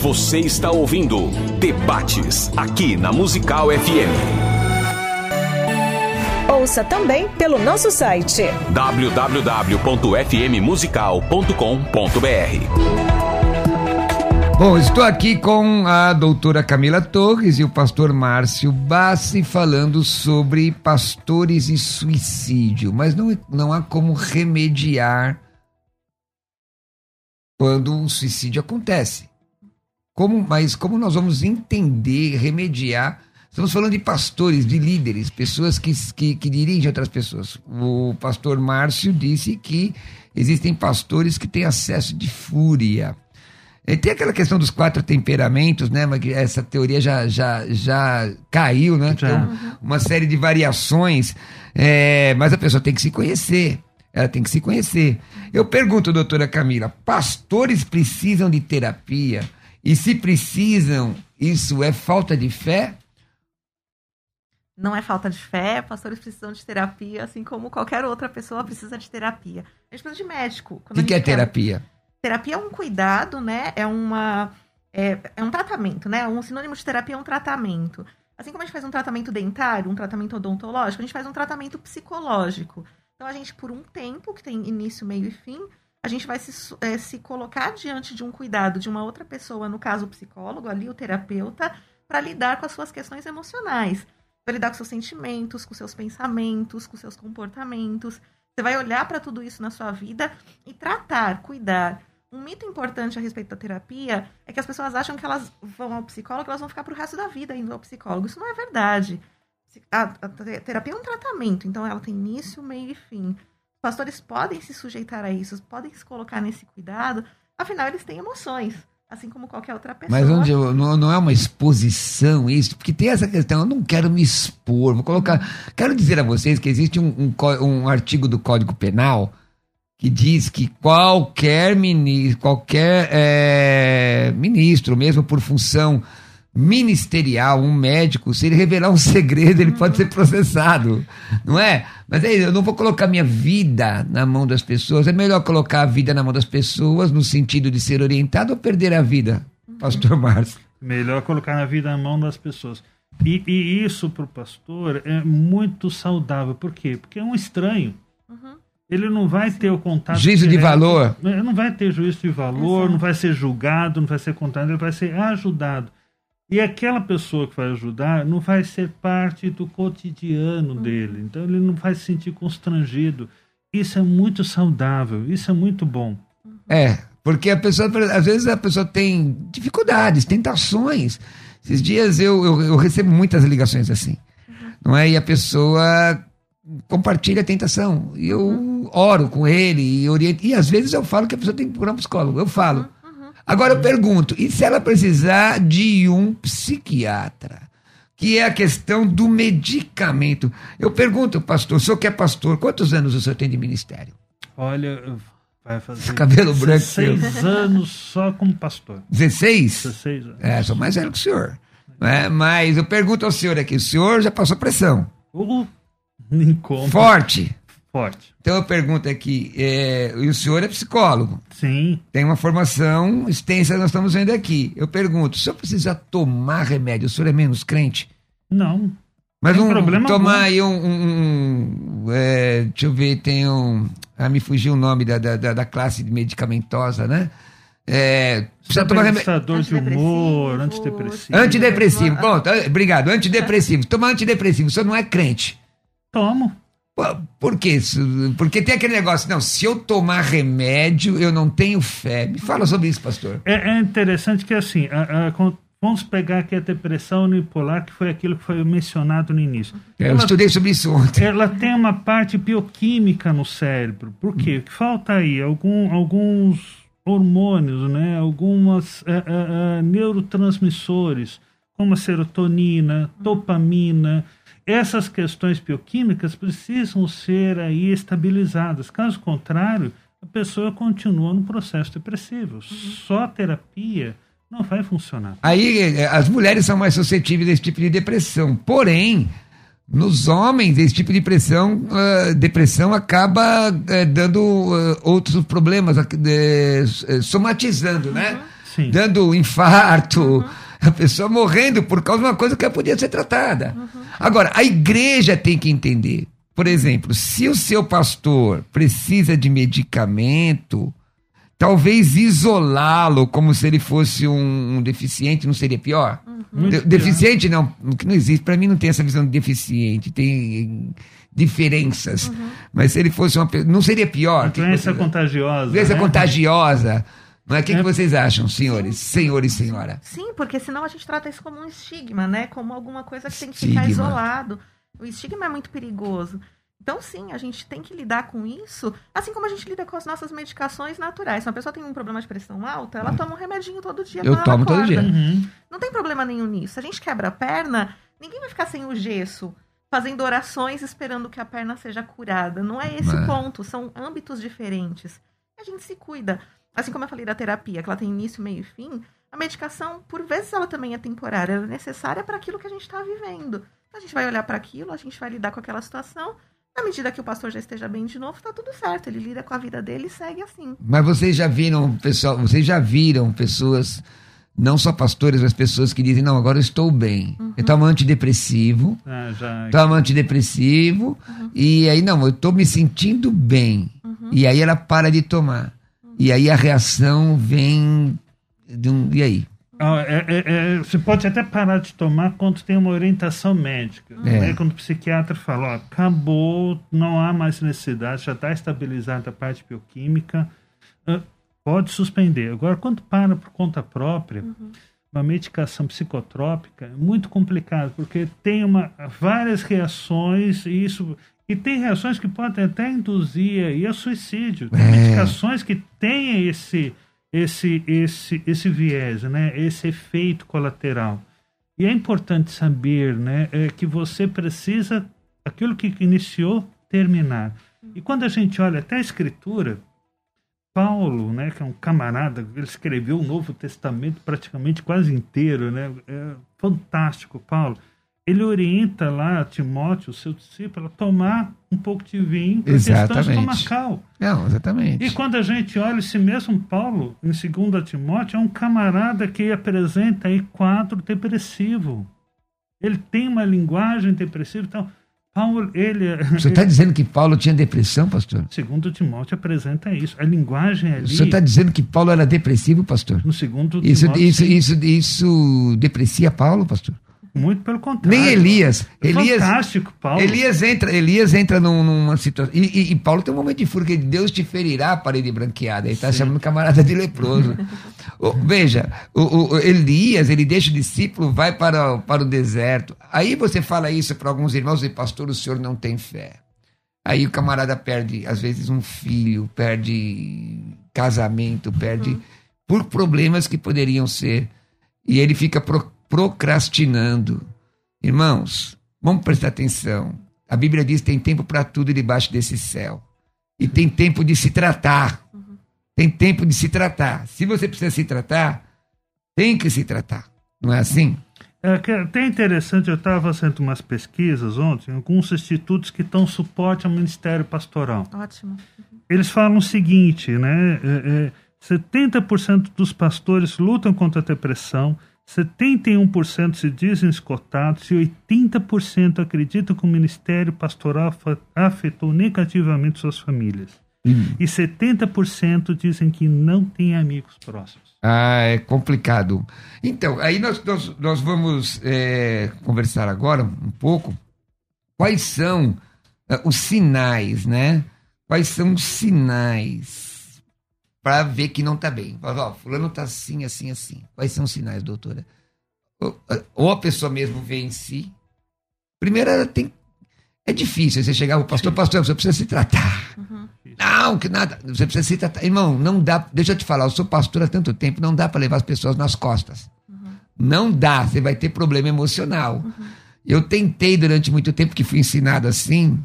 Você está ouvindo Debates aqui na Musical FM. Ouça também pelo nosso site www.fmmusical.com.br. Bom, estou aqui com a doutora Camila Torres e o pastor Márcio Bassi falando sobre pastores e suicídio, mas não, não há como remediar quando um suicídio acontece. Como, mas como nós vamos entender, remediar? Estamos falando de pastores, de líderes, pessoas que, que, que dirigem outras pessoas. O pastor Márcio disse que existem pastores que têm acesso de fúria. E tem aquela questão dos quatro temperamentos, né? Mas essa teoria já, já, já caiu, né? Já. Então, uma série de variações. É, mas a pessoa tem que se conhecer. Ela tem que se conhecer. Eu pergunto, doutora Camila, pastores precisam de terapia? E se precisam, isso é falta de fé? Não é falta de fé, pastores precisam de terapia, assim como qualquer outra pessoa precisa de terapia. A gente precisa de médico. O que, que é terapia? Terapia é um cuidado, né? É uma. É, é um tratamento, né? Um sinônimo de terapia é um tratamento. Assim como a gente faz um tratamento dentário, um tratamento odontológico, a gente faz um tratamento psicológico. Então a gente, por um tempo, que tem início, meio e fim, a gente vai se, é, se colocar diante de um cuidado de uma outra pessoa, no caso o psicólogo, ali o terapeuta, para lidar com as suas questões emocionais, para lidar com seus sentimentos, com seus pensamentos, com seus comportamentos. Você vai olhar para tudo isso na sua vida e tratar, cuidar. Um mito importante a respeito da terapia é que as pessoas acham que elas vão ao psicólogo, elas vão ficar para o resto da vida indo ao psicólogo. Isso não é verdade. A, a terapia é um tratamento, então ela tem início, meio e fim pastores podem se sujeitar a isso, podem se colocar nesse cuidado, afinal eles têm emoções, assim como qualquer outra pessoa. Mas onde eu, não, não, é uma exposição isso, porque tem essa questão, eu não quero me expor, vou colocar, quero dizer a vocês que existe um, um, um artigo do Código Penal que diz que qualquer ministro, qualquer é, ministro, mesmo por função ministerial, um médico, se ele revelar um [LAUGHS] segredo, ele pode ser processado, não é? Mas aí eu não vou colocar minha vida na mão das pessoas. É melhor colocar a vida na mão das pessoas no sentido de ser orientado ou perder a vida, Pastor Márcio? Melhor colocar a vida na mão das pessoas. E, e isso para o pastor é muito saudável. Por quê? Porque é um estranho. Uhum. Ele não vai ter o contato. Juízo de direto. valor. Ele não vai ter juízo de valor, Exato. não vai ser julgado, não vai ser condenado, ele vai ser ajudado. E aquela pessoa que vai ajudar não vai ser parte do cotidiano Uhum. dele. Então ele não vai se sentir constrangido. Isso é muito saudável, isso é muito bom. É, porque a pessoa, às vezes a pessoa tem dificuldades, tentações. Esses dias eu, eu, eu recebo muitas ligações assim, não é? E a pessoa compartilha a tentação. E eu oro com ele e oriento. E às vezes eu falo que a pessoa tem que procurar um psicólogo. Eu falo. Agora eu pergunto, e se ela precisar de um psiquiatra? Que é a questão do medicamento. Eu pergunto, pastor, o senhor que é pastor, quantos anos o senhor tem de ministério? Olha, vai fazer Cabelo branco 16 anos só como pastor. 16? 16 anos. É, sou mais velho que o senhor. né? Mas eu pergunto ao senhor aqui, o senhor já passou pressão. Uh, nem como. Forte. Forte. Então eu pergunto aqui, é, e o senhor é psicólogo, Sim. tem uma formação extensa, nós estamos vendo aqui. Eu pergunto, se eu precisar tomar remédio, o senhor é menos crente? Não. Mas um, problema tomar algum. aí um. um- um, é, deixa eu ver, tem um. Ah, me fugiu o nome da, da, da- da classe medicamentosa, né? É, precisa tomar remédio. De humor, Antidepressivo. antidepressivo. Antidepressivo, pronto, obrigado. Antidepressivo. Tomar antidepressivo, o senhor não é crente. Tomo. Por quê? Porque tem aquele negócio, não, se eu tomar remédio, eu não tenho fé. Me fala sobre isso, pastor. É, é interessante que assim, a- a- vamos pegar aqui a depressão unipolar, que foi aquilo que foi mencionado no início. Eu Ela- estudei sobre isso ontem. ela tem uma parte bioquímica no cérebro. Por quê? O que falta aí? Algum, alguns hormônios, né? algumas eh, eh, eh, neurotransmissores, como a serotonina, dopamina. Essas questões bioquímicas precisam ser aí estabilizadas. Caso contrário, a pessoa continua no processo depressivo. Só terapia não vai funcionar. Aí eh, as mulheres são mais suscetíveis a esse tipo de depressão. Porém, nos homens, esse tipo de pressão, ah, depressão acaba eh, dando ah, outros problemas, eh, somatizando, né? Sim. Dando infarto, [LAUGHS] a pessoa morrendo por causa de uma coisa que podia ser tratada. Agora, a igreja tem que entender. Por exemplo, se o seu pastor precisa de medicamento, talvez isolá-lo como se ele fosse um, um deficiente não seria pior? Muito De- pior. deficiente não, que não existe. Para mim não tem essa visão de deficiente, tem diferenças. Mas se ele fosse uma não seria pior? Uma doença contagiosa. doença né? contagiosa. Não é? O que, que É. vocês acham, senhores, senhor e senhora? Sim, porque senão a gente trata isso como um estigma, né? Como alguma coisa que tem que ficar isolado. O estigma é muito perigoso. Então, sim, a gente tem que lidar com isso, assim como a gente lida com as nossas medicações naturais. Se uma pessoa tem um problema de pressão alta, ela toma um remedinho todo dia. Eu quando ela tomo todo acorda. dia. Uhum. Não tem problema nenhum nisso. Se a gente quebra a perna, ninguém vai ficar sem o gesso, fazendo orações esperando que a perna seja curada. Não é esse o ponto. São âmbitos diferentes. A gente se cuida. Assim como eu falei da terapia, que ela tem início, meio e fim, a medicação, por vezes, ela também é temporária. Ela é necessária para aquilo que a gente está vivendo. A gente vai olhar para aquilo, a gente vai lidar com aquela situação. Na medida que o pastor já esteja bem de novo, tá tudo certo. Ele lida com a vida dele e segue assim. Mas vocês já viram, pessoal, vocês já viram pessoas, não só pastores, mas pessoas que dizem, não, agora eu estou bem. Eu tomo antidepressivo, Ah, já. toma antidepressivo, e aí, não, eu tô me sentindo bem. E aí ela para de tomar. E aí a reação vem. De um, e aí? Ah, é- é- é, você pode até parar de tomar quando tem uma orientação médica. É. né? Quando o psiquiatra fala, ó, acabou, não há mais necessidade, já está estabilizada a parte bioquímica, ah, pode suspender. Agora, quando para por conta própria, uma medicação psicotrópica é muito complicado, porque tem uma, várias reações e isso... E tem reações que podem até induzir aí a suicídio. Tem É. medicações que têm esse, esse, esse, esse viés, né? esse efeito colateral. E é importante saber né, é, que você precisa, aquilo que iniciou, terminar. E quando a gente olha até a escritura, Paulo, né, que é um camarada, ele escreveu o Novo Testamento praticamente quase inteiro, né? É fantástico, Paulo. Ele orienta lá Timóteo, seu discípulo, a tomar um pouco de vinho para questão Exatamente. estomacal. Não, exatamente. E quando a gente olha esse mesmo Paulo, em 2 Timóteo, é um camarada que apresenta aí quadro depressivo. Ele tem uma linguagem depressiva. Então, Paulo, ele. Você está dizendo que Paulo tinha depressão, pastor? Segundo Timóteo apresenta isso. A linguagem ali. Senhor está dizendo que Paulo era depressivo, pastor? No segundo Isso, Timóteo. isso, isso, isso deprecia Paulo, pastor? Muito pelo contrário. Nem Elias. É Elias, Fantástico, Paulo. Elias entra, Elias entra num- numa situação. E, e- e Paulo tem um momento de fúria que Deus te ferirá a parede branqueada. Ele está chamando o camarada de leproso. [LAUGHS] Veja, o, o- Elias, ele deixa o discípulo, vai para, o- para o deserto. Aí você fala isso para alguns irmãos e pastor, o senhor não tem fé. Aí o camarada perde, às vezes, um filho, perde casamento, perde por problemas que poderiam ser. E ele fica pro- procrastinando. Irmãos, vamos prestar atenção. A Bíblia diz que tem tempo para tudo debaixo desse céu. E tem tempo de se tratar. Tem tempo de se tratar. Se você precisa se tratar, tem que se tratar. Não é assim? É é até interessante, eu estava fazendo umas pesquisas ontem, em alguns institutos que dão suporte ao Ministério Pastoral. Ótimo. Eles falam o seguinte, né? É, é, 70% dos pastores lutam contra a depressão, 71% se dizem escotados e 80% acreditam que o ministério pastoral afetou negativamente suas famílias. E 70% dizem que não têm amigos próximos. Ah, é complicado. Então, aí nós, nós, nós vamos é, conversar agora um pouco quais são ah, os sinais, né? Quais são os sinais para ver que não está bem? Fala, Ó, fulano está assim, assim, assim. Quais são os sinais, doutora? Ou, a pessoa mesmo vê em si. Primeiro, ela tem. É difícil você chegar ao pastor, pastor, você precisa se tratar. Não, que nada. Você precisa se tratar. Irmão, não dá. Deixa eu te falar, eu sou pastor há tanto tempo, não dá para levar as pessoas nas costas. Não dá, você vai ter problema emocional. Eu tentei durante muito tempo que fui ensinado assim,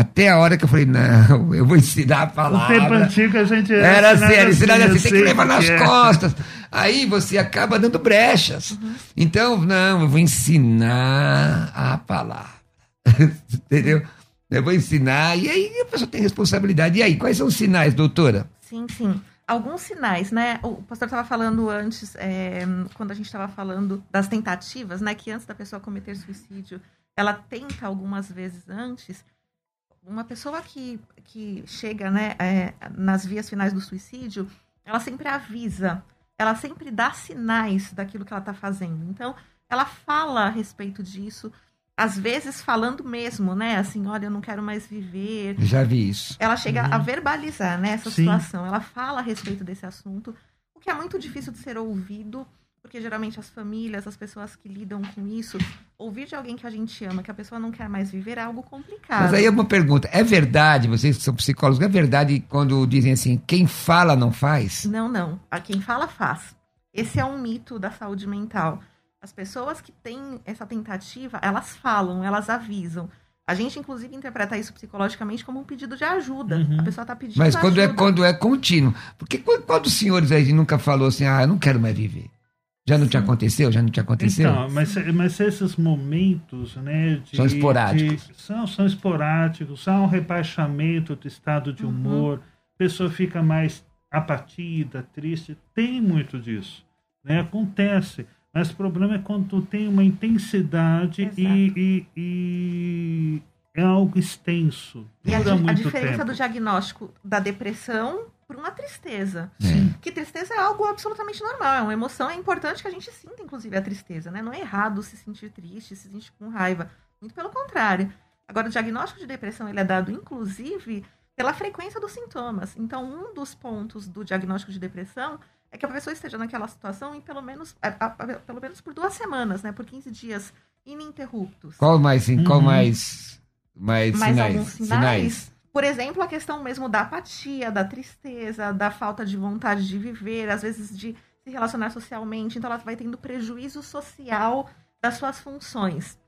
até a hora que eu falei, não, eu vou ensinar a No palavra. tempo antigo a gente Era assim, era ensinado assim, eu tem que levar nas é. costas. Aí você acaba dando brechas. Então, não, eu vou ensinar a palavra. [LAUGHS] Entendeu? Eu vou ensinar, e aí a pessoa tem responsabilidade. E aí, quais são os sinais, doutora? Sim, sim. Alguns sinais, né? O pastor estava falando antes, é, quando a gente estava falando das tentativas, né? Que antes da pessoa cometer suicídio, ela tenta algumas vezes antes. Uma pessoa que, que chega né, é, nas vias finais do suicídio, ela sempre avisa, ela sempre dá sinais daquilo que ela está fazendo. Então, ela fala a respeito disso, às vezes falando mesmo, né? Assim, olha, eu não quero mais viver, já vi isso. ela chega a verbalizar né, essa Sim. situação. Ela fala a respeito desse assunto, o que é muito difícil de ser ouvido, porque geralmente as famílias, as pessoas que lidam com isso, ouvir de alguém que a gente ama, que a pessoa não quer mais viver, é algo complicado. Mas aí é uma pergunta: é verdade, vocês que são psicólogos, é verdade quando dizem assim, quem fala não faz? Não, não. A quem fala faz. Esse é um mito da saúde mental. As pessoas que têm essa tentativa, elas falam, elas avisam. A gente, inclusive, interpreta isso psicologicamente como um pedido de ajuda. Uhum. A pessoa está pedindo Mas quando é, ajuda. quando é contínuo. Porque qual, qual dos senhores aí nunca falou assim, ah, eu não quero mais viver? Já não te aconteceu? Já não te aconteceu? Então, mas, mas esses momentos, né, de, São esporádicos. de- são, são esporádicos, há um rebaixamento do estado de humor, a pessoa fica mais abatida, triste, tem muito disso, né, acontece. Mas o problema é quando tem uma intensidade e, e- e é algo extenso, E a, dura di- a muito diferença tempo. do diagnóstico da depressão para uma tristeza. É. Que tristeza é algo absolutamente normal, é uma emoção, é importante que a gente sinta, inclusive, a tristeza, né? Não é errado se sentir triste, se sentir com raiva. Muito pelo contrário. Agora, o diagnóstico de depressão ele é dado, inclusive, pela frequência dos sintomas. Então, um dos pontos do diagnóstico de depressão é que a pessoa esteja naquela situação em pelo menos, a- a- a- pelo menos por duas semanas, né? Por 15 dias ininterruptos. Qual mais, sim, qual Uhum. mais, mais, Mais sinais? alguns sinais? Por exemplo, a questão mesmo da apatia, da tristeza, da falta de vontade de viver, às vezes de se relacionar socialmente. Então, ela vai tendo prejuízo social das suas funções.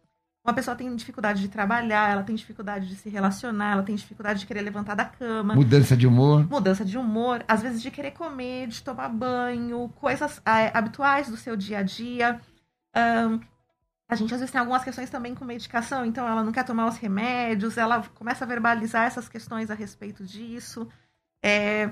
Uma pessoa tem dificuldade de trabalhar, ela tem dificuldade de se relacionar, ela tem dificuldade de querer levantar da cama. Mudança de humor? Mudança de humor, às vezes de querer comer, de tomar banho, coisas ah, habituais do seu dia a dia. Ahn, a gente às vezes tem algumas questões também com medicação, então ela não quer tomar os remédios, ela começa a verbalizar essas questões a respeito disso. É,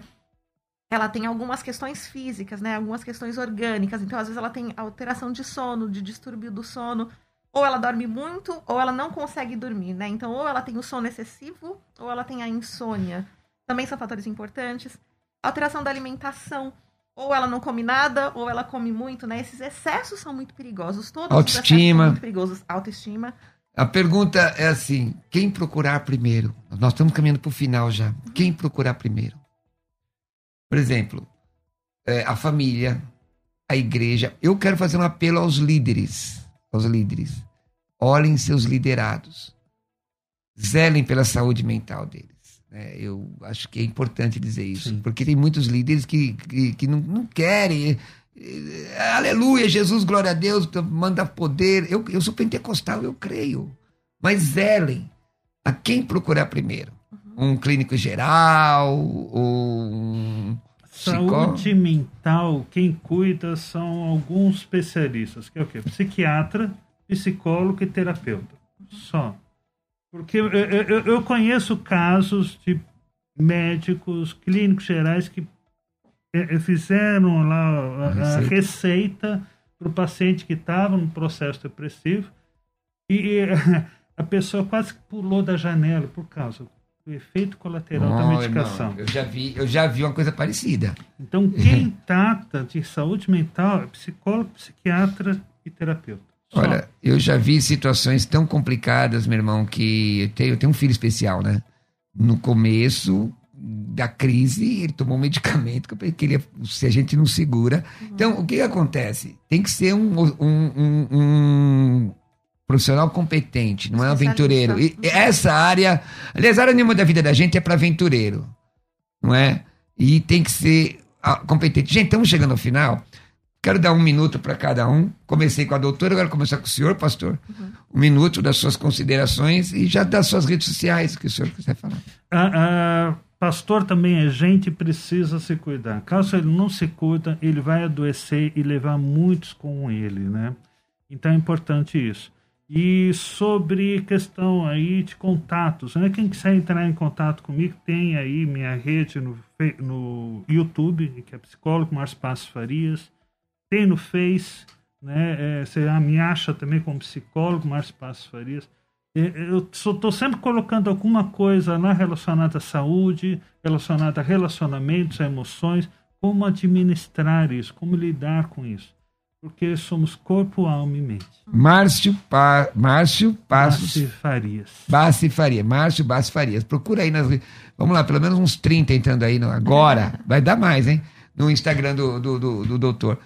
ela tem algumas questões físicas, né? Algumas questões orgânicas. Então, às vezes, ela tem alteração de sono, de distúrbio do sono. ou ela dorme muito, ou ela não consegue dormir, né? Então, ou ela tem o sono excessivo, ou ela tem a insônia. Também são fatores importantes. Alteração da alimentação. Ou ela não come nada, ou ela come muito, né? Esses excessos são muito perigosos. Todos Autoestima. muito perigosos. Autoestima. A pergunta é assim: quem procurar primeiro? Nós estamos caminhando para o final já. Quem procurar primeiro? Por exemplo, é, a família, a igreja. Eu quero fazer um apelo aos líderes. Aos líderes. Olhem seus liderados. Zelem pela saúde mental deles. Né? eu acho que é importante dizer isso. Porque tem muitos líderes que, que, que não, não querem. eh, Aleluia, Jesus, glória a Deus, manda poder. Eu, eu sou pentecostal, eu creio. Mas zelem a quem procurar primeiro. Um clínico geral, ou um. Saúde mental, quem cuida são alguns especialistas, que é o quê? Psiquiatra, psicólogo e terapeuta. Só. Porque eu, eu, eu- conheço casos de médicos, clínicos gerais que eh, eh, fizeram lá a, Receita. receita para o paciente que estava no processo depressivo e [LAUGHS] a pessoa quase pulou da janela por causa do efeito colateral da medicação. irmão, eu já vi, eu já vi uma coisa parecida. Então, quem [LAUGHS] trata de saúde mental é psicólogo, psiquiatra e terapeuta. Olha, eu já vi situações tão complicadas, meu irmão, que eu tenho, eu tenho um filho especial, né? No começo da crise, ele tomou um medicamento que eu pensei que ele ia- se a gente não segura. Então, o que, que acontece? Tem que ser um, um- um- um profissional competente, não é um aventureiro. E essa área, aliás, a área nenhuma da vida da gente é para aventureiro, não é? E tem que ser ah, competente. Gente, estamos chegando ao final. Quero dar um minuto para cada um. Comecei com a doutora, agora começar com o senhor, pastor. Um minuto das suas considerações e já das suas redes sociais, que o senhor quiser falar. Ah, ah, pastor também é gente e precisa se cuidar. Caso ele não se cuida, ele vai adoecer e levar muitos com ele, né? Então é importante isso. E sobre questão aí de contatos, né? Quem quiser entrar em contato comigo, tem aí minha rede no, no YouTube, que é psicólogo Márcio Passos Farias. Tem no Face, né? É, você me acha também como psicólogo Márcio Passos Farias. É, Eu estou sempre colocando alguma coisa lá relacionada à saúde, relacionada a relacionamentos, a emoções, como administrar isso, como lidar com isso. Porque somos corpo, alma e mente. Márcio, pa... Márcio Passos Márcio Farias. Bassi Faria. Márcio Bassi Farias. Procura aí nas. Vamos lá, pelo menos uns 30 entrando aí no... agora. [LAUGHS] Vai dar mais, hein? No Instagram do, do, do, do doutor.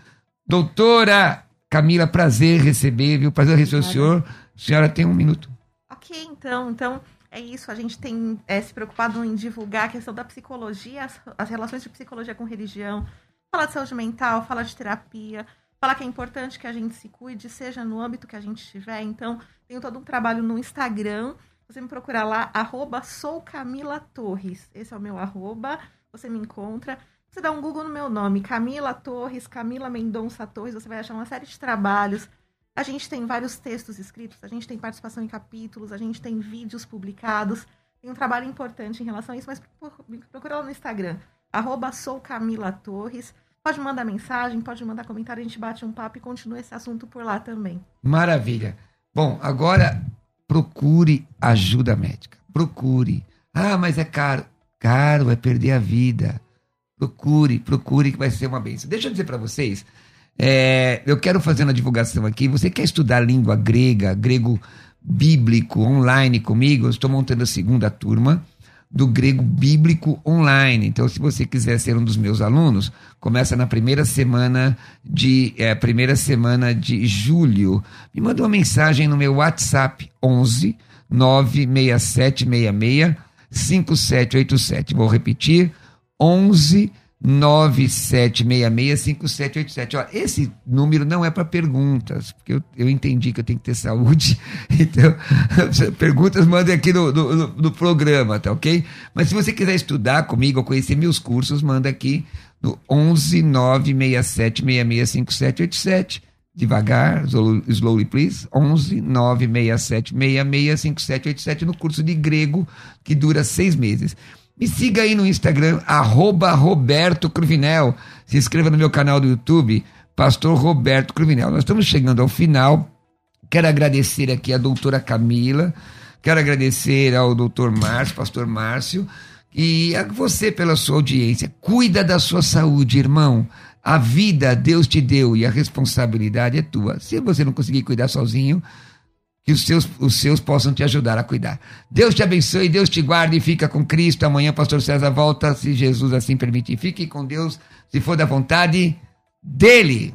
Doutora Camila, prazer receber, viu? Prazer receber o senhor. A senhora tem um minuto. Ok, então, então é isso. A gente tem é, se preocupado em divulgar a questão da psicologia, as, as relações de psicologia com religião, falar de saúde mental, falar de terapia, falar que é importante que a gente se cuide, seja no âmbito que a gente estiver. Então, tenho todo um trabalho no Instagram. Você me procurar lá, arroba sou Camila Torres. Esse é o meu arroba. Você me encontra. Você dá um Google no meu nome, Camila Torres, Camila Mendonça Torres, você vai achar uma série de trabalhos. A gente tem vários textos escritos, a gente tem participação em capítulos, a gente tem vídeos publicados. Tem um trabalho importante em relação a isso, mas procura lá no Instagram, arroba. Pode mandar mensagem, pode mandar comentário, a gente bate um papo e continua esse assunto por lá também. Maravilha. Bom, agora procure ajuda médica. Procure. Ah, mas é caro. Caro é perder a vida. Procure, procure que vai ser uma bênção. Deixa eu dizer para vocês, é, eu quero fazer uma divulgação aqui. Você quer estudar língua grega, grego bíblico online comigo? Eu estou montando a segunda turma do grego bíblico online. Então, se você quiser ser um dos meus alunos, começa na primeira semana de é, primeira semana de julho. Me manda uma mensagem no meu WhatsApp 11 96766 5787. Vou repetir 11 97665787. Ó, esse número não é para perguntas, porque eu, eu entendi que eu tenho que ter saúde. [LAUGHS] Então, [LAUGHS] perguntas mandem aqui no, no, no- programa, tá ok? Mas se você quiser estudar comigo ou conhecer meus cursos, manda aqui no 11 967665787. Devagar, slow- slowly please. 11 967665787 no curso de grego que dura seis meses. Me siga aí no Instagram, arroba Roberto Cruvinel. Se inscreva no meu canal do YouTube, Pastor Roberto Cruvinel. Nós estamos chegando ao final. Quero agradecer aqui a doutora Camila, quero agradecer ao doutor Márcio, pastor Márcio, e a você pela sua audiência. Cuida da sua saúde, irmão. A vida Deus te deu e a responsabilidade é tua. Se você não conseguir cuidar sozinho, que os seus, os seus possam te ajudar a cuidar. Deus te abençoe, Deus te guarde e fica com Cristo. Amanhã, pastor César volta, se Jesus assim permitir. Fique com Deus, se for da vontade dele.